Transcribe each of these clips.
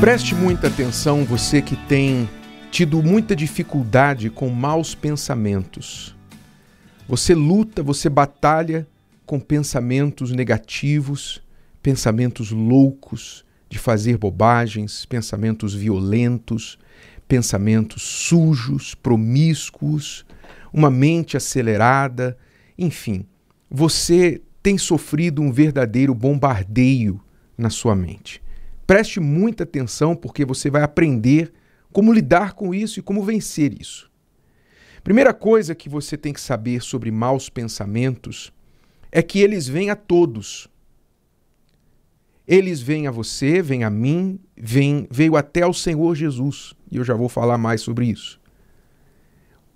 Preste muita atenção, você que tem tido muita dificuldade com maus pensamentos. Você luta, você batalha com pensamentos negativos, pensamentos loucos de fazer bobagens, pensamentos violentos, pensamentos sujos, promíscuos, uma mente acelerada, enfim, você tem sofrido um verdadeiro bombardeio na sua mente. Preste muita atenção porque você vai aprender como lidar com isso e como vencer isso. Primeira coisa que você tem que saber sobre maus pensamentos é que eles vêm a todos. Eles vêm a você, vêm a mim, vêm, veio até ao Senhor Jesus. E eu já vou falar mais sobre isso.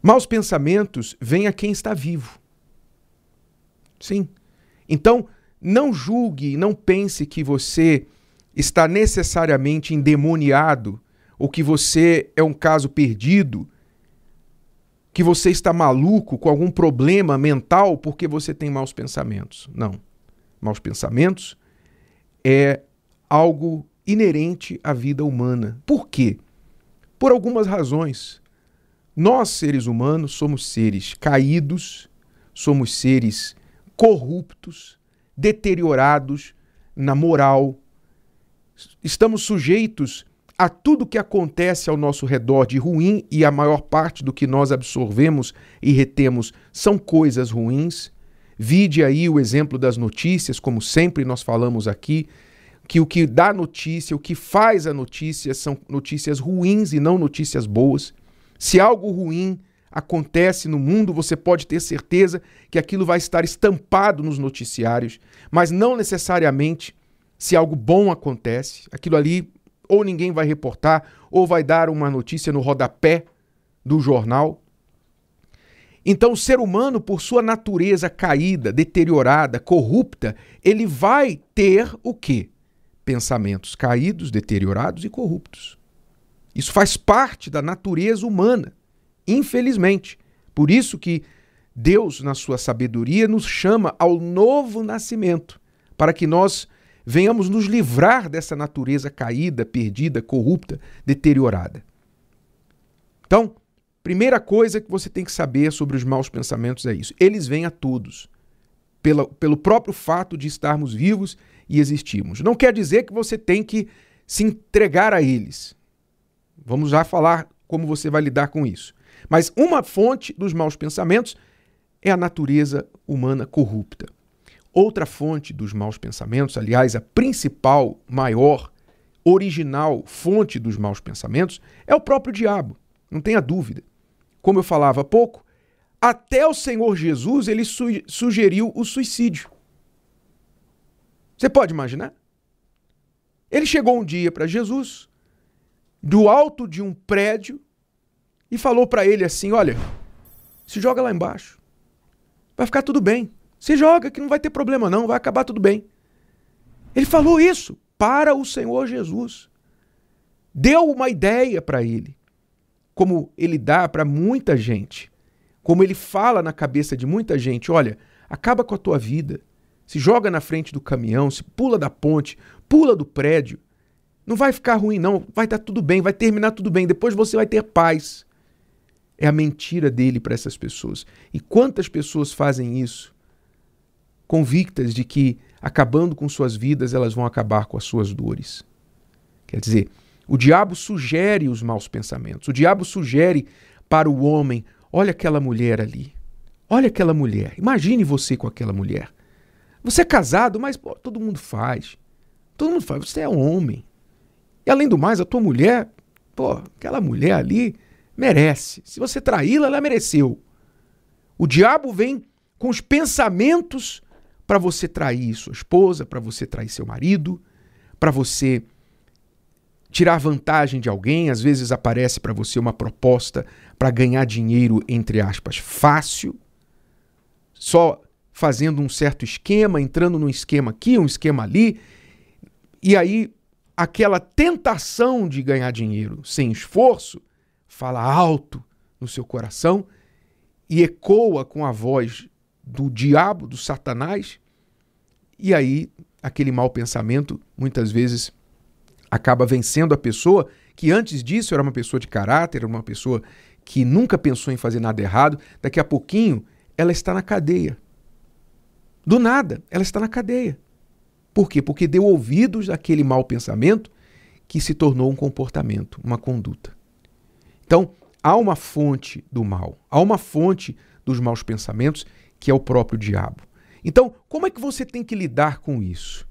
Maus pensamentos vêm a quem está vivo. Sim. Então, não julgue, não pense que você está necessariamente endemoniado ou que você é um caso perdido, que você está maluco com algum problema mental porque você tem maus pensamentos. Não. Maus pensamentos é algo inerente à vida humana. Por quê? Por algumas razões. Nós, seres humanos, somos seres caídos, somos seres corruptos, deteriorados na moral, estamos sujeitos a tudo que acontece ao nosso redor de ruim e a maior parte do que nós absorvemos e retemos são coisas ruins. Vide aí o exemplo das notícias, como sempre nós falamos aqui, que o que dá notícia, o que faz a notícia são notícias ruins e não notícias boas. Se algo ruim acontece no mundo, você pode ter certeza que aquilo vai estar estampado nos noticiários, mas não necessariamente se algo bom acontece, aquilo ali ou ninguém vai reportar, ou vai dar uma notícia no rodapé do jornal. Então, o ser humano, por sua natureza caída, deteriorada, corrupta, ele vai ter o quê? Pensamentos caídos, deteriorados e corruptos. Isso faz parte da natureza humana, infelizmente. Por isso que Deus, na sua sabedoria, nos chama ao novo nascimento, para que nós venhamos nos livrar dessa natureza caída, perdida, corrupta, deteriorada. Então, primeira coisa que você tem que saber sobre os maus pensamentos é isso. Eles vêm a todos, pela, pelo próprio fato de estarmos vivos e existirmos. Não quer dizer que você tem que se entregar a eles. Vamos já falar como você vai lidar com isso. Mas uma fonte dos maus pensamentos é a natureza humana corrupta. Outra fonte dos maus pensamentos, aliás, a principal, maior, original fonte dos maus pensamentos, é o próprio diabo, não tenha dúvida. Como eu falava há pouco, até o Senhor Jesus ele su sugeriu o suicídio. Você pode imaginar? Ele chegou um dia para Jesus, do alto de um prédio, e falou para ele assim: Olha, se joga lá embaixo, vai ficar tudo bem. Se joga que não vai ter problema não, vai acabar tudo bem. Ele falou isso para o Senhor Jesus. Deu uma ideia para ele, como ele dá para muita gente, como ele fala na cabeça de muita gente: olha, acaba com a tua vida, se joga na frente do caminhão, se pula da ponte, pula do prédio. Não vai ficar ruim, não. Vai estar tá tudo bem, vai terminar tudo bem. Depois você vai ter paz. É a mentira dele para essas pessoas. E quantas pessoas fazem isso? Convictas de que, acabando com suas vidas, elas vão acabar com as suas dores. Quer dizer, o diabo sugere os maus pensamentos. O diabo sugere para o homem: olha aquela mulher ali. Olha aquela mulher. Imagine você com aquela mulher. Você é casado, mas pô, todo mundo faz. Todo mundo faz. Você é homem. E além do mais, a tua mulher, pô, aquela mulher ali merece. Se você traí-la, ela mereceu. O diabo vem com os pensamentos para você trair sua esposa, para você trair seu marido, para você tirar vantagem de alguém, às vezes aparece para você uma proposta para ganhar dinheiro, entre aspas, fácil, só fazendo um certo esquema, entrando num esquema aqui, um esquema ali, e aí aquela tentação de ganhar dinheiro sem esforço fala alto no seu coração e ecoa com a voz do diabo, do Satanás, e aí aquele mau pensamento muitas vezes acaba vencendo a pessoa que antes disso era uma pessoa de caráter, era uma pessoa que nunca pensou em fazer nada errado, daqui a pouquinho ela está na cadeia. Do nada, ela está na cadeia. Por quê? Porque deu ouvidos àquele mau pensamento que se tornou um comportamento, uma conduta. Então, há uma fonte do mal, há uma fonte dos maus pensamentos que é o próprio diabo. Então, como é que você tem que lidar com isso?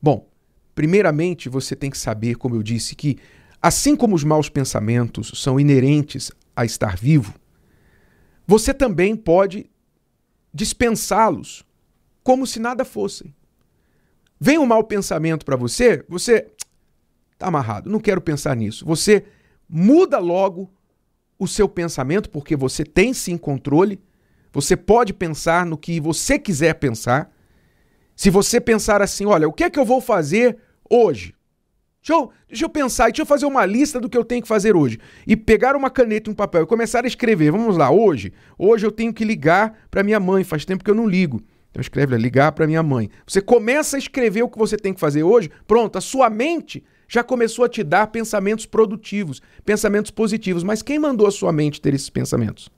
Bom, primeiramente você tem que saber, como eu disse, que assim como os maus pensamentos são inerentes a estar vivo, você também pode dispensá-los como se nada fossem. Vem um mau pensamento para você, você está amarrado, não quero pensar nisso. Você muda logo o seu pensamento, porque você tem sim controle, você pode pensar no que você quiser pensar. Se você pensar assim, olha, o que é que eu vou fazer hoje? Deixa eu, deixa eu pensar, deixa eu fazer uma lista do que eu tenho que fazer hoje. E pegar uma caneta e um papel e começar a escrever. Vamos lá, hoje. Hoje eu tenho que ligar para minha mãe, faz tempo que eu não ligo. Então escreve lá, ligar para minha mãe. Você começa a escrever o que você tem que fazer hoje, pronto, a sua mente já começou a te dar pensamentos produtivos, pensamentos positivos. Mas quem mandou a sua mente ter esses pensamentos?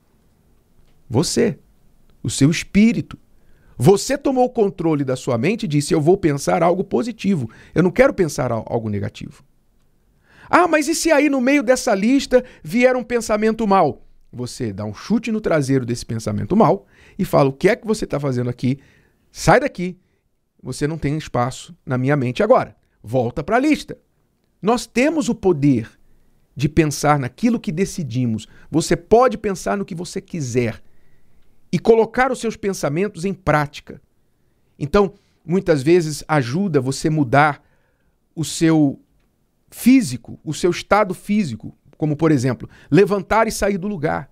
Você, o seu espírito. Você tomou o controle da sua mente e disse: Eu vou pensar algo positivo. Eu não quero pensar algo negativo. Ah, mas e se aí no meio dessa lista vier um pensamento mal? Você dá um chute no traseiro desse pensamento mal e fala: O que é que você está fazendo aqui? Sai daqui. Você não tem espaço na minha mente agora. Volta para a lista. Nós temos o poder de pensar naquilo que decidimos. Você pode pensar no que você quiser e colocar os seus pensamentos em prática. Então, muitas vezes ajuda você mudar o seu físico, o seu estado físico, como por exemplo, levantar e sair do lugar.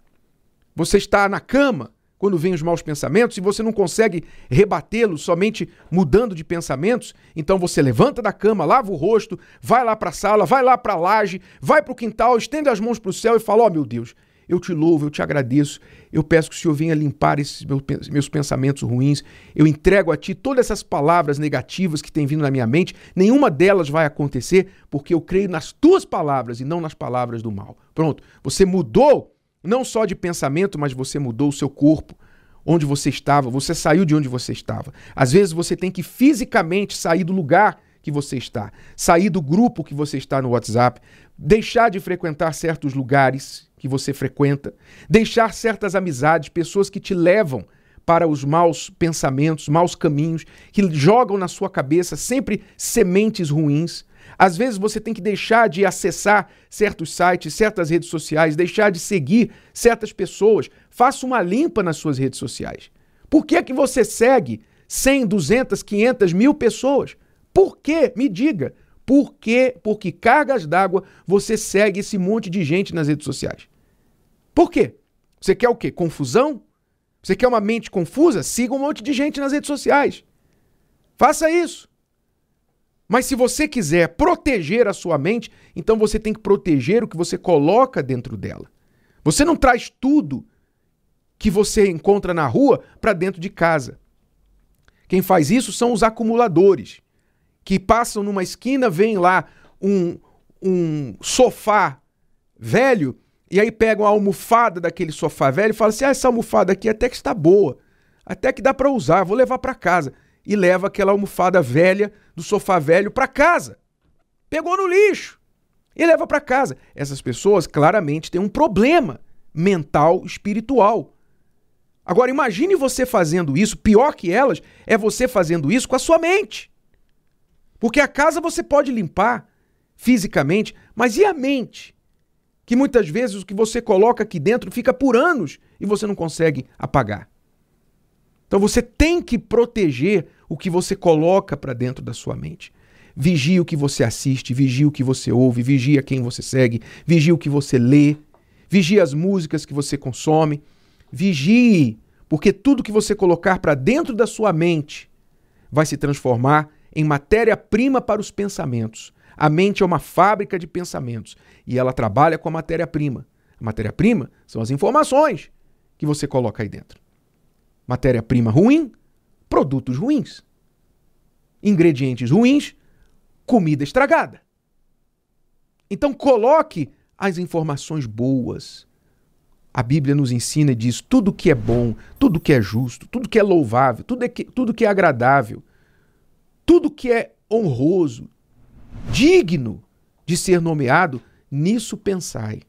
Você está na cama, quando vêm os maus pensamentos e você não consegue rebatê-los somente mudando de pensamentos, então você levanta da cama, lava o rosto, vai lá para a sala, vai lá para a laje, vai para o quintal, estende as mãos para o céu e fala: Ó oh, meu Deus, eu te louvo, eu te agradeço, eu peço que o Senhor venha limpar esses meus pensamentos ruins, eu entrego a Ti todas essas palavras negativas que têm vindo na minha mente, nenhuma delas vai acontecer porque eu creio nas Tuas palavras e não nas palavras do mal. Pronto, você mudou não só de pensamento, mas você mudou o seu corpo, onde você estava, você saiu de onde você estava. Às vezes você tem que fisicamente sair do lugar que você está, sair do grupo que você está no WhatsApp, deixar de frequentar certos lugares que você frequenta, deixar certas amizades, pessoas que te levam para os maus pensamentos, maus caminhos, que jogam na sua cabeça sempre sementes ruins. Às vezes você tem que deixar de acessar certos sites, certas redes sociais, deixar de seguir certas pessoas. Faça uma limpa nas suas redes sociais. Por que, que você segue 100, 200, 500, mil pessoas? Por quê? Me diga. Por? Porque cargas d'água você segue esse monte de gente nas redes sociais. Por quê? Você quer o quê? Confusão? Você quer uma mente confusa? Siga um monte de gente nas redes sociais. Faça isso. Mas se você quiser proteger a sua mente, então você tem que proteger o que você coloca dentro dela. Você não traz tudo que você encontra na rua para dentro de casa. Quem faz isso são os acumuladores, que passam numa esquina, vem lá um, um sofá velho, e aí pegam a almofada daquele sofá velho e falam assim: ah, essa almofada aqui até que está boa, até que dá para usar, vou levar para casa e leva aquela almofada velha do sofá velho para casa. Pegou no lixo e leva para casa. Essas pessoas claramente têm um problema mental, espiritual. Agora imagine você fazendo isso, pior que elas é você fazendo isso com a sua mente. Porque a casa você pode limpar fisicamente, mas e a mente? Que muitas vezes o que você coloca aqui dentro fica por anos e você não consegue apagar. Então você tem que proteger o que você coloca para dentro da sua mente. Vigie o que você assiste, vigie o que você ouve, vigie quem você segue, vigie o que você lê, vigie as músicas que você consome. Vigie, porque tudo que você colocar para dentro da sua mente vai se transformar em matéria-prima para os pensamentos. A mente é uma fábrica de pensamentos e ela trabalha com a matéria-prima. A matéria-prima são as informações que você coloca aí dentro. Matéria-prima ruim, produtos ruins. Ingredientes ruins, comida estragada. Então coloque as informações boas. A Bíblia nos ensina e diz: tudo que é bom, tudo que é justo, tudo que é louvável, tudo, é que, tudo que é agradável, tudo que é honroso, digno de ser nomeado, nisso pensai.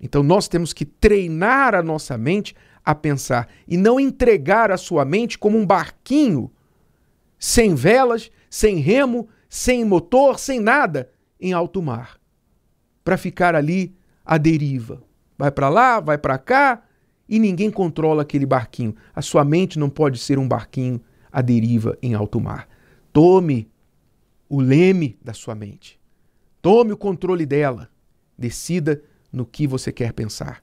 Então nós temos que treinar a nossa mente a pensar e não entregar a sua mente como um barquinho sem velas, sem remo, sem motor, sem nada em alto mar, para ficar ali à deriva. Vai para lá, vai para cá e ninguém controla aquele barquinho. A sua mente não pode ser um barquinho à deriva em alto mar. Tome o leme da sua mente. Tome o controle dela. Decida no que você quer pensar.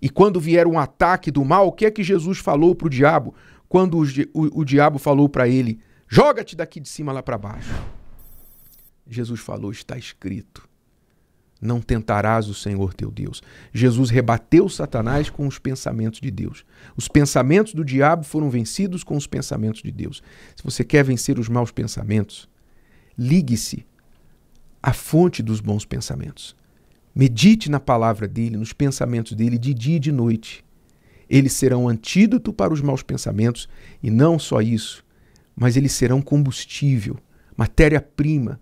E quando vier um ataque do mal, o que é que Jesus falou para o diabo? Quando o, o, o diabo falou para ele: Joga-te daqui de cima lá para baixo. Jesus falou: Está escrito. Não tentarás o Senhor teu Deus. Jesus rebateu Satanás com os pensamentos de Deus. Os pensamentos do diabo foram vencidos com os pensamentos de Deus. Se você quer vencer os maus pensamentos, ligue-se à fonte dos bons pensamentos. Medite na palavra dele, nos pensamentos dele, de dia e de noite. Eles serão antídoto para os maus pensamentos, e não só isso, mas eles serão combustível, matéria-prima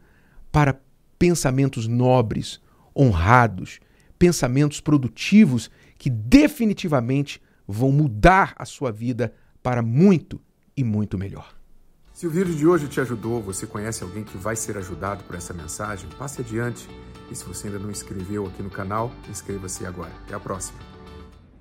para pensamentos nobres, honrados, pensamentos produtivos que definitivamente vão mudar a sua vida para muito e muito melhor. Se o vídeo de hoje te ajudou, você conhece alguém que vai ser ajudado por essa mensagem, passe adiante. E se você ainda não inscreveu aqui no canal, inscreva-se agora. Até a próxima.